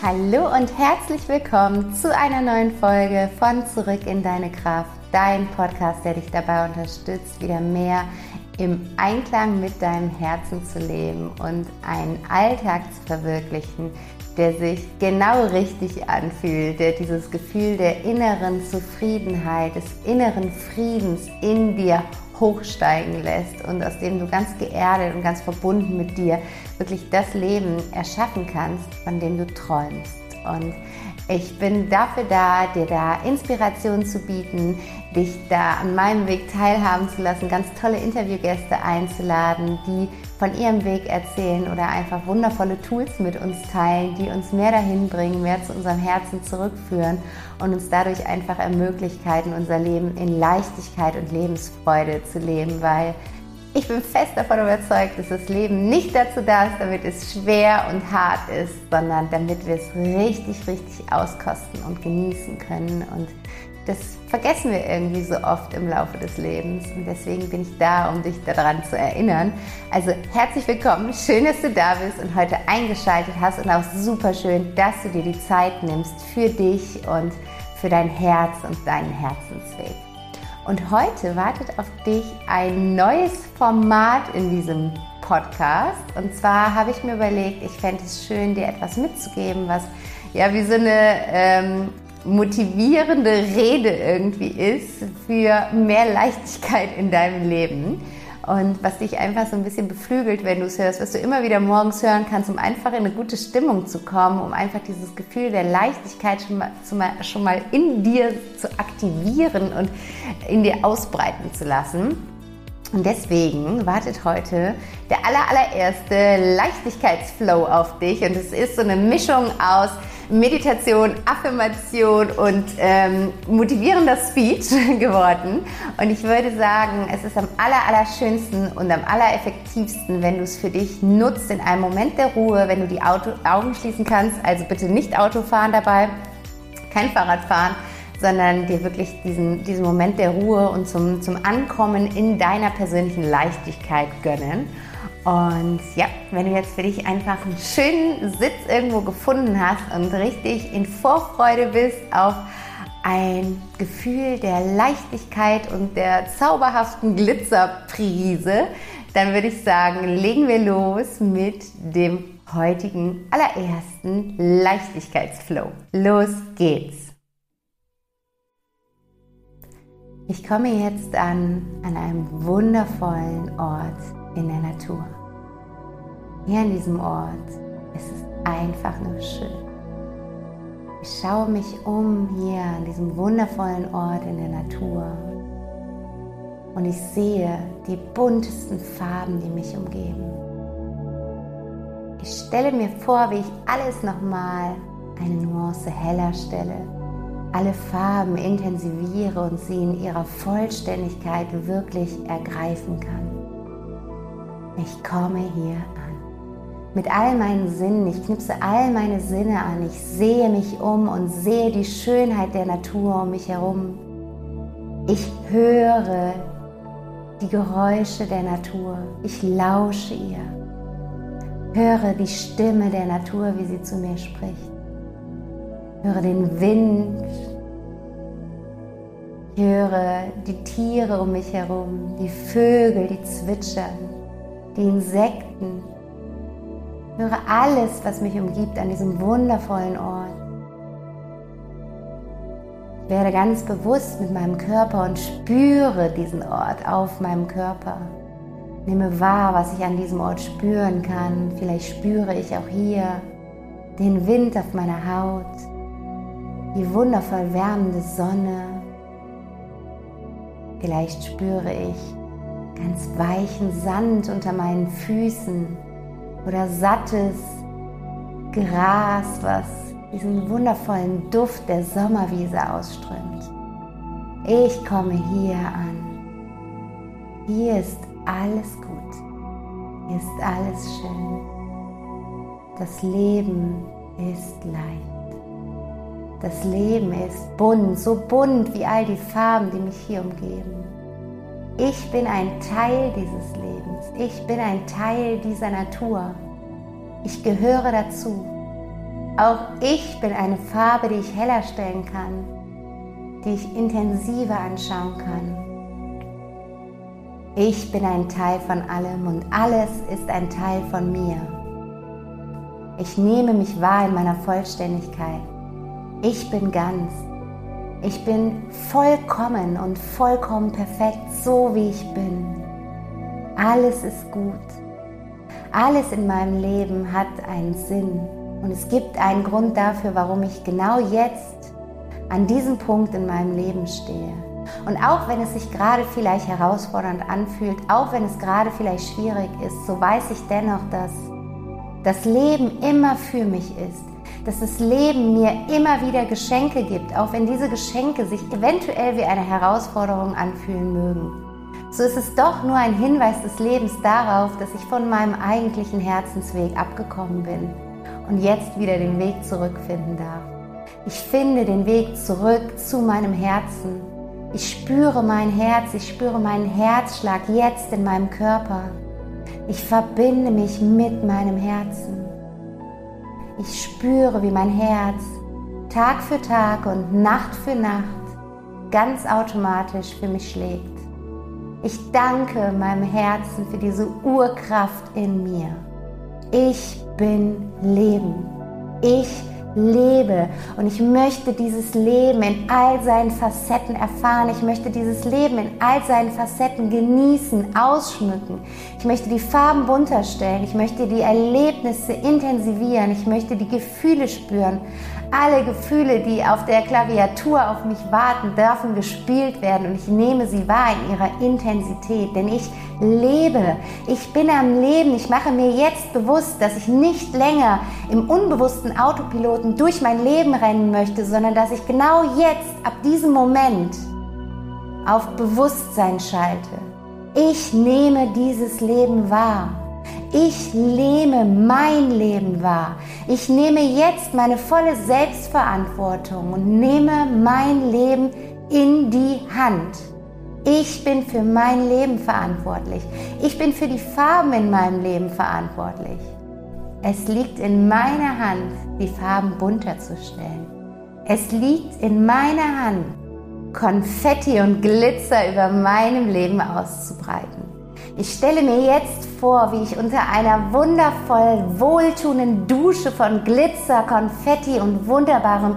Hallo und herzlich willkommen zu einer neuen Folge von Zurück in deine Kraft, dein Podcast, der dich dabei unterstützt, wieder mehr im Einklang mit deinem Herzen zu leben und einen Alltag zu verwirklichen, der sich genau richtig anfühlt, der dieses Gefühl der inneren Zufriedenheit, des inneren Friedens in dir hochsteigen lässt und aus dem du ganz geerdet und ganz verbunden mit dir wirklich das Leben erschaffen kannst, von dem du träumst. Und ich bin dafür da, dir da Inspiration zu bieten, dich da an meinem Weg teilhaben zu lassen, ganz tolle Interviewgäste einzuladen, die von ihrem Weg erzählen oder einfach wundervolle Tools mit uns teilen, die uns mehr dahin bringen, mehr zu unserem Herzen zurückführen und uns dadurch einfach ermöglichen, unser Leben in Leichtigkeit und Lebensfreude zu leben, weil ich bin fest davon überzeugt, dass das Leben nicht dazu da ist, damit es schwer und hart ist, sondern damit wir es richtig, richtig auskosten und genießen können. Und das vergessen wir irgendwie so oft im Laufe des Lebens. Und deswegen bin ich da, um dich daran zu erinnern. Also herzlich willkommen, schön, dass du da bist und heute eingeschaltet hast und auch super schön, dass du dir die Zeit nimmst für dich und für dein Herz und deinen Herzensweg. Und heute wartet auf dich ein neues Format in diesem Podcast. Und zwar habe ich mir überlegt, ich fände es schön, dir etwas mitzugeben, was ja wie so eine ähm, motivierende Rede irgendwie ist für mehr Leichtigkeit in deinem Leben und was dich einfach so ein bisschen beflügelt, wenn du es hörst, was du immer wieder morgens hören kannst, um einfach in eine gute Stimmung zu kommen, um einfach dieses Gefühl der Leichtigkeit schon mal, schon mal in dir zu aktivieren und in dir ausbreiten zu lassen. Und deswegen wartet heute der aller, allererste Leichtigkeitsflow auf dich. Und es ist so eine Mischung aus Meditation, Affirmation und ähm, motivierender Speech geworden. Und ich würde sagen, es ist am aller, allerschönsten und am allereffektivsten, wenn du es für dich nutzt in einem Moment der Ruhe, wenn du die Auto Augen schließen kannst. Also bitte nicht Auto fahren dabei, kein Fahrrad fahren sondern dir wirklich diesen, diesen Moment der Ruhe und zum, zum Ankommen in deiner persönlichen Leichtigkeit gönnen. Und ja, wenn du jetzt für dich einfach einen schönen Sitz irgendwo gefunden hast und richtig in Vorfreude bist auf ein Gefühl der Leichtigkeit und der zauberhaften Glitzerprise, dann würde ich sagen, legen wir los mit dem heutigen allerersten Leichtigkeitsflow. Los geht's! Ich komme jetzt an, an einem wundervollen Ort in der Natur. Hier an diesem Ort ist es einfach nur schön. Ich schaue mich um hier an diesem wundervollen Ort in der Natur und ich sehe die buntesten Farben, die mich umgeben. Ich stelle mir vor, wie ich alles nochmal eine Nuance heller stelle alle Farben intensiviere und sie in ihrer Vollständigkeit wirklich ergreifen kann. Ich komme hier an. Mit all meinen Sinnen, ich knipse all meine Sinne an, ich sehe mich um und sehe die Schönheit der Natur um mich herum. Ich höre die Geräusche der Natur, ich lausche ihr, höre die Stimme der Natur, wie sie zu mir spricht. Höre den Wind. Ich höre die Tiere um mich herum, die Vögel, die zwitschern, die Insekten. Höre alles, was mich umgibt an diesem wundervollen Ort. Ich werde ganz bewusst mit meinem Körper und spüre diesen Ort auf meinem Körper. Nehme wahr, was ich an diesem Ort spüren kann. Vielleicht spüre ich auch hier den Wind auf meiner Haut, die wundervoll wärmende Sonne. Vielleicht spüre ich ganz weichen Sand unter meinen Füßen oder sattes Gras, was diesen wundervollen Duft der Sommerwiese ausströmt. Ich komme hier an. Hier ist alles gut. Hier ist alles schön. Das Leben ist leicht. Das Leben ist bunt, so bunt wie all die Farben, die mich hier umgeben. Ich bin ein Teil dieses Lebens. Ich bin ein Teil dieser Natur. Ich gehöre dazu. Auch ich bin eine Farbe, die ich heller stellen kann, die ich intensiver anschauen kann. Ich bin ein Teil von allem und alles ist ein Teil von mir. Ich nehme mich wahr in meiner Vollständigkeit. Ich bin ganz. Ich bin vollkommen und vollkommen perfekt, so wie ich bin. Alles ist gut. Alles in meinem Leben hat einen Sinn. Und es gibt einen Grund dafür, warum ich genau jetzt an diesem Punkt in meinem Leben stehe. Und auch wenn es sich gerade vielleicht herausfordernd anfühlt, auch wenn es gerade vielleicht schwierig ist, so weiß ich dennoch, dass das Leben immer für mich ist dass das Leben mir immer wieder Geschenke gibt, auch wenn diese Geschenke sich eventuell wie eine Herausforderung anfühlen mögen. So ist es doch nur ein Hinweis des Lebens darauf, dass ich von meinem eigentlichen Herzensweg abgekommen bin und jetzt wieder den Weg zurückfinden darf. Ich finde den Weg zurück zu meinem Herzen. Ich spüre mein Herz, ich spüre meinen Herzschlag jetzt in meinem Körper. Ich verbinde mich mit meinem Herzen. Ich spüre, wie mein Herz Tag für Tag und Nacht für Nacht ganz automatisch für mich schlägt. Ich danke meinem Herzen für diese Urkraft in mir. Ich bin Leben. Ich lebe und ich möchte dieses Leben in all seinen Facetten erfahren. Ich möchte dieses Leben in all seinen Facetten genießen, ausschmücken. Ich möchte die Farben bunter stellen. Ich möchte die Erlebnisse intensivieren. Ich möchte die Gefühle spüren. Alle Gefühle, die auf der Klaviatur auf mich warten, dürfen gespielt werden und ich nehme sie wahr in ihrer Intensität, denn ich lebe. Ich bin am Leben. Ich mache mir jetzt bewusst, dass ich nicht länger im unbewussten Autopiloten durch mein Leben rennen möchte, sondern dass ich genau jetzt, ab diesem Moment, auf Bewusstsein schalte. Ich nehme dieses Leben wahr. Ich nehme mein Leben wahr. Ich nehme jetzt meine volle Selbstverantwortung und nehme mein Leben in die Hand. Ich bin für mein Leben verantwortlich. Ich bin für die Farben in meinem Leben verantwortlich. Es liegt in meiner Hand, die Farben bunter zu stellen. Es liegt in meiner Hand, Konfetti und Glitzer über meinem Leben auszubreiten. Ich stelle mir jetzt vor, wie ich unter einer wundervoll wohltuenden Dusche von Glitzer, Konfetti und wunderbarem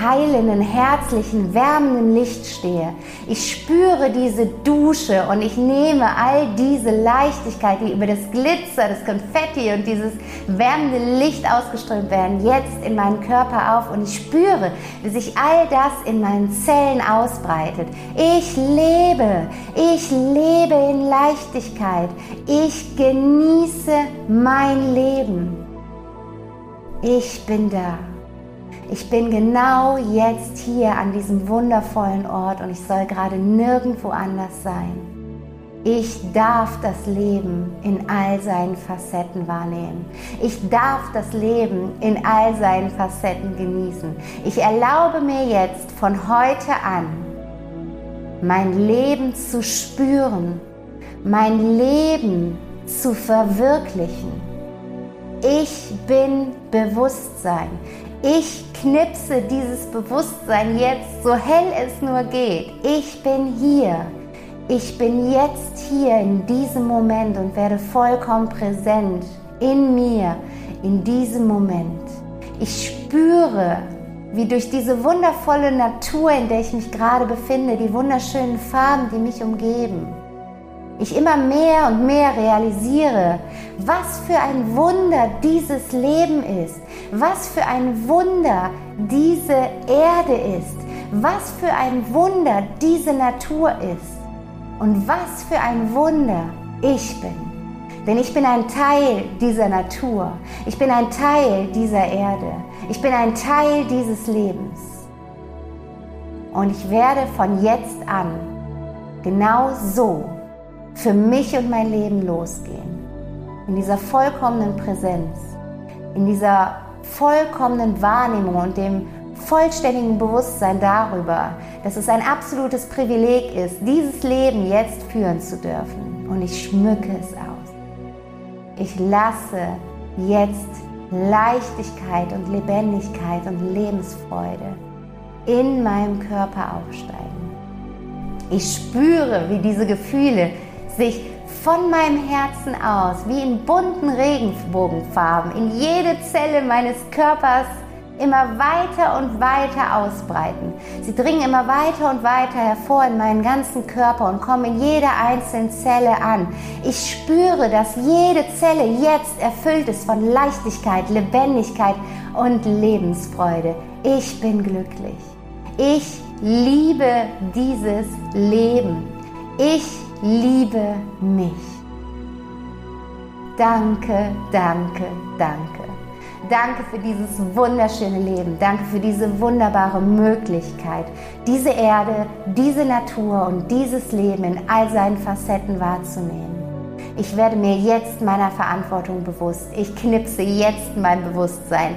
heilenden, herzlichen, wärmenden Licht stehe. Ich spüre diese Dusche und ich nehme all diese Leichtigkeit, die über das Glitzer, das Konfetti und dieses wärmende Licht ausgeströmt werden, jetzt in meinen Körper auf und ich spüre, wie sich all das in meinen Zellen ausbreitet. Ich lebe, ich lebe in Leichtigkeit. Ich genieße mein Leben. Ich bin da. Ich bin genau jetzt hier an diesem wundervollen Ort und ich soll gerade nirgendwo anders sein. Ich darf das Leben in all seinen Facetten wahrnehmen. Ich darf das Leben in all seinen Facetten genießen. Ich erlaube mir jetzt von heute an, mein Leben zu spüren, mein Leben zu verwirklichen. Ich bin Bewusstsein. Ich knipse dieses Bewusstsein jetzt so hell es nur geht. Ich bin hier. Ich bin jetzt hier in diesem Moment und werde vollkommen präsent in mir, in diesem Moment. Ich spüre, wie durch diese wundervolle Natur, in der ich mich gerade befinde, die wunderschönen Farben, die mich umgeben, ich immer mehr und mehr realisiere, was für ein Wunder dieses Leben ist, was für ein Wunder diese Erde ist, was für ein Wunder diese Natur ist und was für ein Wunder ich bin. Denn ich bin ein Teil dieser Natur, ich bin ein Teil dieser Erde, ich bin ein Teil dieses Lebens. Und ich werde von jetzt an genau so für mich und mein Leben losgehen. In dieser vollkommenen Präsenz, in dieser vollkommenen Wahrnehmung und dem vollständigen Bewusstsein darüber, dass es ein absolutes Privileg ist, dieses Leben jetzt führen zu dürfen. Und ich schmücke es aus. Ich lasse jetzt Leichtigkeit und Lebendigkeit und Lebensfreude in meinem Körper aufsteigen. Ich spüre, wie diese Gefühle sich von meinem Herzen aus, wie in bunten Regenbogenfarben, in jede Zelle meines Körpers immer weiter und weiter ausbreiten. Sie dringen immer weiter und weiter hervor in meinen ganzen Körper und kommen in jeder einzelnen Zelle an. Ich spüre, dass jede Zelle jetzt erfüllt ist von Leichtigkeit, Lebendigkeit und Lebensfreude. Ich bin glücklich. Ich liebe dieses Leben. Ich liebe mich. Danke, danke, danke. Danke für dieses wunderschöne Leben. Danke für diese wunderbare Möglichkeit, diese Erde, diese Natur und dieses Leben in all seinen Facetten wahrzunehmen. Ich werde mir jetzt meiner Verantwortung bewusst. Ich knipse jetzt mein Bewusstsein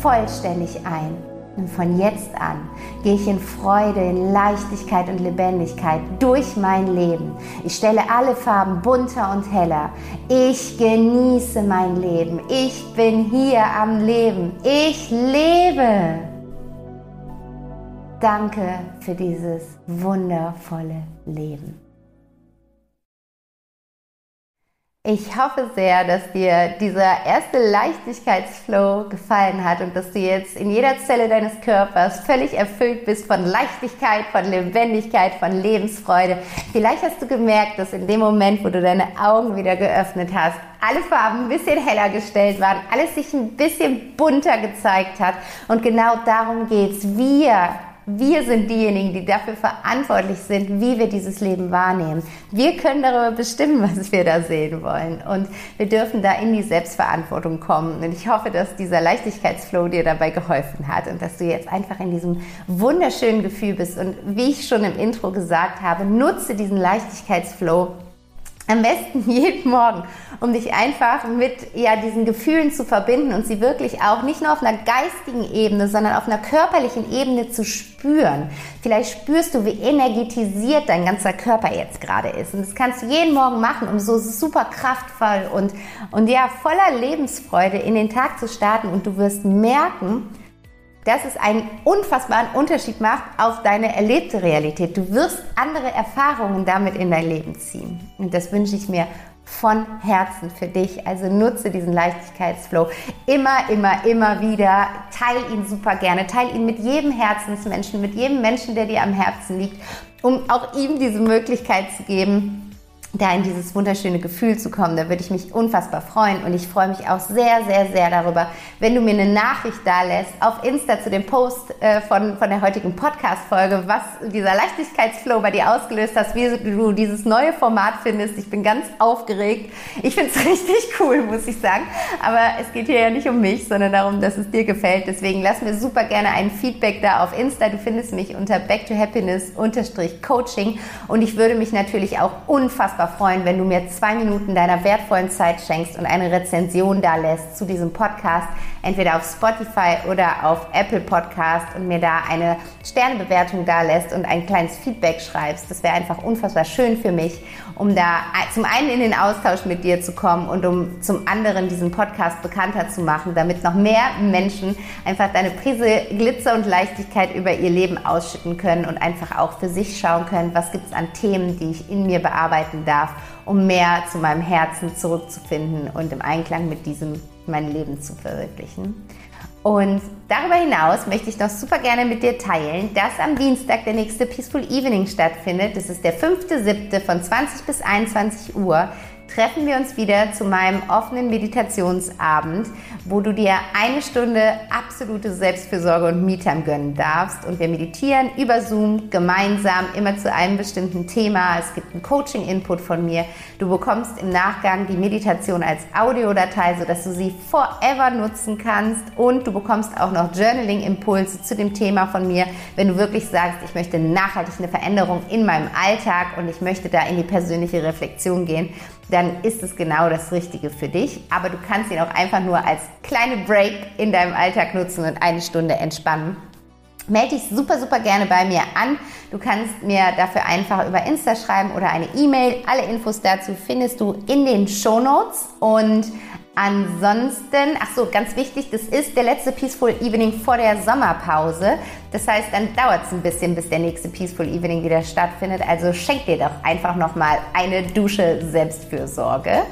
vollständig ein. Und von jetzt an gehe ich in Freude, in Leichtigkeit und Lebendigkeit durch mein Leben. Ich stelle alle Farben bunter und heller. Ich genieße mein Leben. Ich bin hier am Leben. Ich lebe. Danke für dieses wundervolle Leben. Ich hoffe sehr, dass dir dieser erste Leichtigkeitsflow gefallen hat und dass du jetzt in jeder Zelle deines Körpers völlig erfüllt bist von Leichtigkeit, von Lebendigkeit, von Lebensfreude. Vielleicht hast du gemerkt, dass in dem Moment, wo du deine Augen wieder geöffnet hast, alle Farben ein bisschen heller gestellt waren, alles sich ein bisschen bunter gezeigt hat. Und genau darum geht's. Wir wir sind diejenigen, die dafür verantwortlich sind, wie wir dieses Leben wahrnehmen. Wir können darüber bestimmen, was wir da sehen wollen. Und wir dürfen da in die Selbstverantwortung kommen. Und ich hoffe, dass dieser Leichtigkeitsflow dir dabei geholfen hat und dass du jetzt einfach in diesem wunderschönen Gefühl bist. Und wie ich schon im Intro gesagt habe, nutze diesen Leichtigkeitsflow am besten jeden Morgen, um dich einfach mit ja, diesen Gefühlen zu verbinden und sie wirklich auch nicht nur auf einer geistigen Ebene, sondern auf einer körperlichen Ebene zu spüren. Vielleicht spürst du, wie energetisiert dein ganzer Körper jetzt gerade ist. Und das kannst du jeden Morgen machen, um so super kraftvoll und, und ja, voller Lebensfreude in den Tag zu starten. Und du wirst merken, dass es einen unfassbaren Unterschied macht auf deine erlebte Realität. Du wirst andere Erfahrungen damit in dein Leben ziehen. Und das wünsche ich mir von Herzen für dich. Also nutze diesen Leichtigkeitsflow immer, immer, immer wieder. Teil ihn super gerne. Teil ihn mit jedem Herzensmenschen, mit jedem Menschen, der dir am Herzen liegt, um auch ihm diese Möglichkeit zu geben, da in dieses wunderschöne Gefühl zu kommen. Da würde ich mich unfassbar freuen und ich freue mich auch sehr, sehr, sehr darüber, wenn du mir eine Nachricht da lässt auf Insta zu dem Post äh, von, von der heutigen Podcast-Folge, was dieser Leichtigkeitsflow bei dir ausgelöst hat, wie du dieses neue Format findest. Ich bin ganz aufgeregt. Ich finde es richtig cool, muss ich sagen. Aber es geht hier ja nicht um mich, sondern darum, dass es dir gefällt. Deswegen lass mir super gerne ein Feedback da auf Insta. Du findest mich unter back to happiness Coaching und ich würde mich natürlich auch unfassbar unfassbar freuen, wenn du mir zwei Minuten deiner wertvollen Zeit schenkst und eine Rezension da lässt zu diesem Podcast, entweder auf Spotify oder auf Apple Podcast und mir da eine Sternebewertung da lässt und ein kleines Feedback schreibst. Das wäre einfach unfassbar schön für mich, um da zum einen in den Austausch mit dir zu kommen und um zum anderen diesen Podcast bekannter zu machen, damit noch mehr Menschen einfach deine Prise Glitzer und Leichtigkeit über ihr Leben ausschütten können und einfach auch für sich schauen können, was gibt es an Themen, die ich in mir bearbeiten darf, um mehr zu meinem Herzen zurückzufinden und im Einklang mit diesem mein Leben zu verwirklichen. Und darüber hinaus möchte ich noch super gerne mit dir teilen, dass am Dienstag der nächste Peaceful Evening stattfindet. Das ist der 5.7. von 20 bis 21 Uhr treffen wir uns wieder zu meinem offenen Meditationsabend, wo du dir eine Stunde absolute Selbstfürsorge und Me-Time gönnen darfst. Und wir meditieren über Zoom gemeinsam immer zu einem bestimmten Thema. Es gibt einen Coaching-Input von mir. Du bekommst im Nachgang die Meditation als Audiodatei, sodass du sie forever nutzen kannst. Und du bekommst auch noch Journaling-Impulse zu dem Thema von mir, wenn du wirklich sagst, ich möchte nachhaltig eine Veränderung in meinem Alltag und ich möchte da in die persönliche Reflexion gehen dann ist es genau das Richtige für dich. Aber du kannst ihn auch einfach nur als kleine Break in deinem Alltag nutzen und eine Stunde entspannen. Melde dich super, super gerne bei mir an. Du kannst mir dafür einfach über Insta schreiben oder eine E-Mail. Alle Infos dazu findest du in den Show Notes und Ansonsten, ach so, ganz wichtig, das ist der letzte Peaceful Evening vor der Sommerpause. Das heißt, dann dauert es ein bisschen, bis der nächste Peaceful Evening wieder stattfindet. Also schenk dir doch einfach nochmal eine Dusche Selbstfürsorge.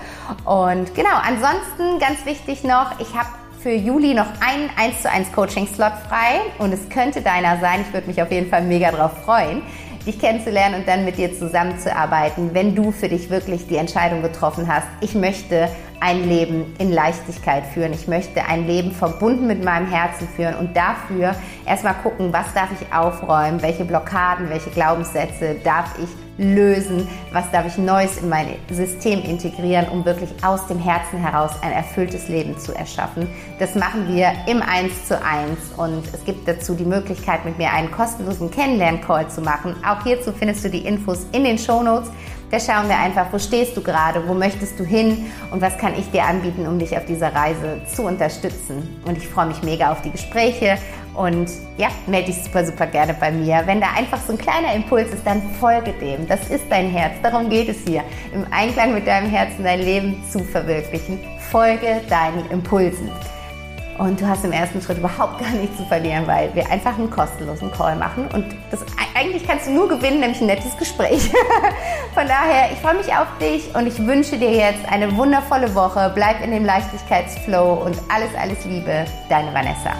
Und genau, ansonsten ganz wichtig noch, ich habe für Juli noch einen 1 zu 1 Coaching Slot frei und es könnte deiner sein. Ich würde mich auf jeden Fall mega drauf freuen dich kennenzulernen und dann mit dir zusammenzuarbeiten, wenn du für dich wirklich die Entscheidung getroffen hast, ich möchte ein Leben in Leichtigkeit führen. Ich möchte ein Leben verbunden mit meinem Herzen führen und dafür erstmal gucken, was darf ich aufräumen, welche Blockaden, welche Glaubenssätze darf ich lösen, was darf ich Neues in mein System integrieren, um wirklich aus dem Herzen heraus ein erfülltes Leben zu erschaffen. Das machen wir im 1 zu 1 und es gibt dazu die Möglichkeit, mit mir einen kostenlosen Kennenlern-Call zu machen. Auch hierzu findest du die Infos in den Show Notes. Da schauen wir einfach, wo stehst du gerade, wo möchtest du hin und was kann ich dir anbieten, um dich auf dieser Reise zu unterstützen. Und ich freue mich mega auf die Gespräche und ja, melde dich super, super gerne bei mir. Wenn da einfach so ein kleiner Impuls ist, dann folge dem. Das ist dein Herz. Darum geht es hier. Im Einklang mit deinem Herzen dein Leben zu verwirklichen. Folge deinen Impulsen. Und du hast im ersten Schritt überhaupt gar nichts zu verlieren, weil wir einfach einen kostenlosen Call machen. Und das eigentlich kannst du nur gewinnen, nämlich ein nettes Gespräch. Von daher, ich freue mich auf dich und ich wünsche dir jetzt eine wundervolle Woche. Bleib in dem Leichtigkeitsflow und alles, alles Liebe, deine Vanessa.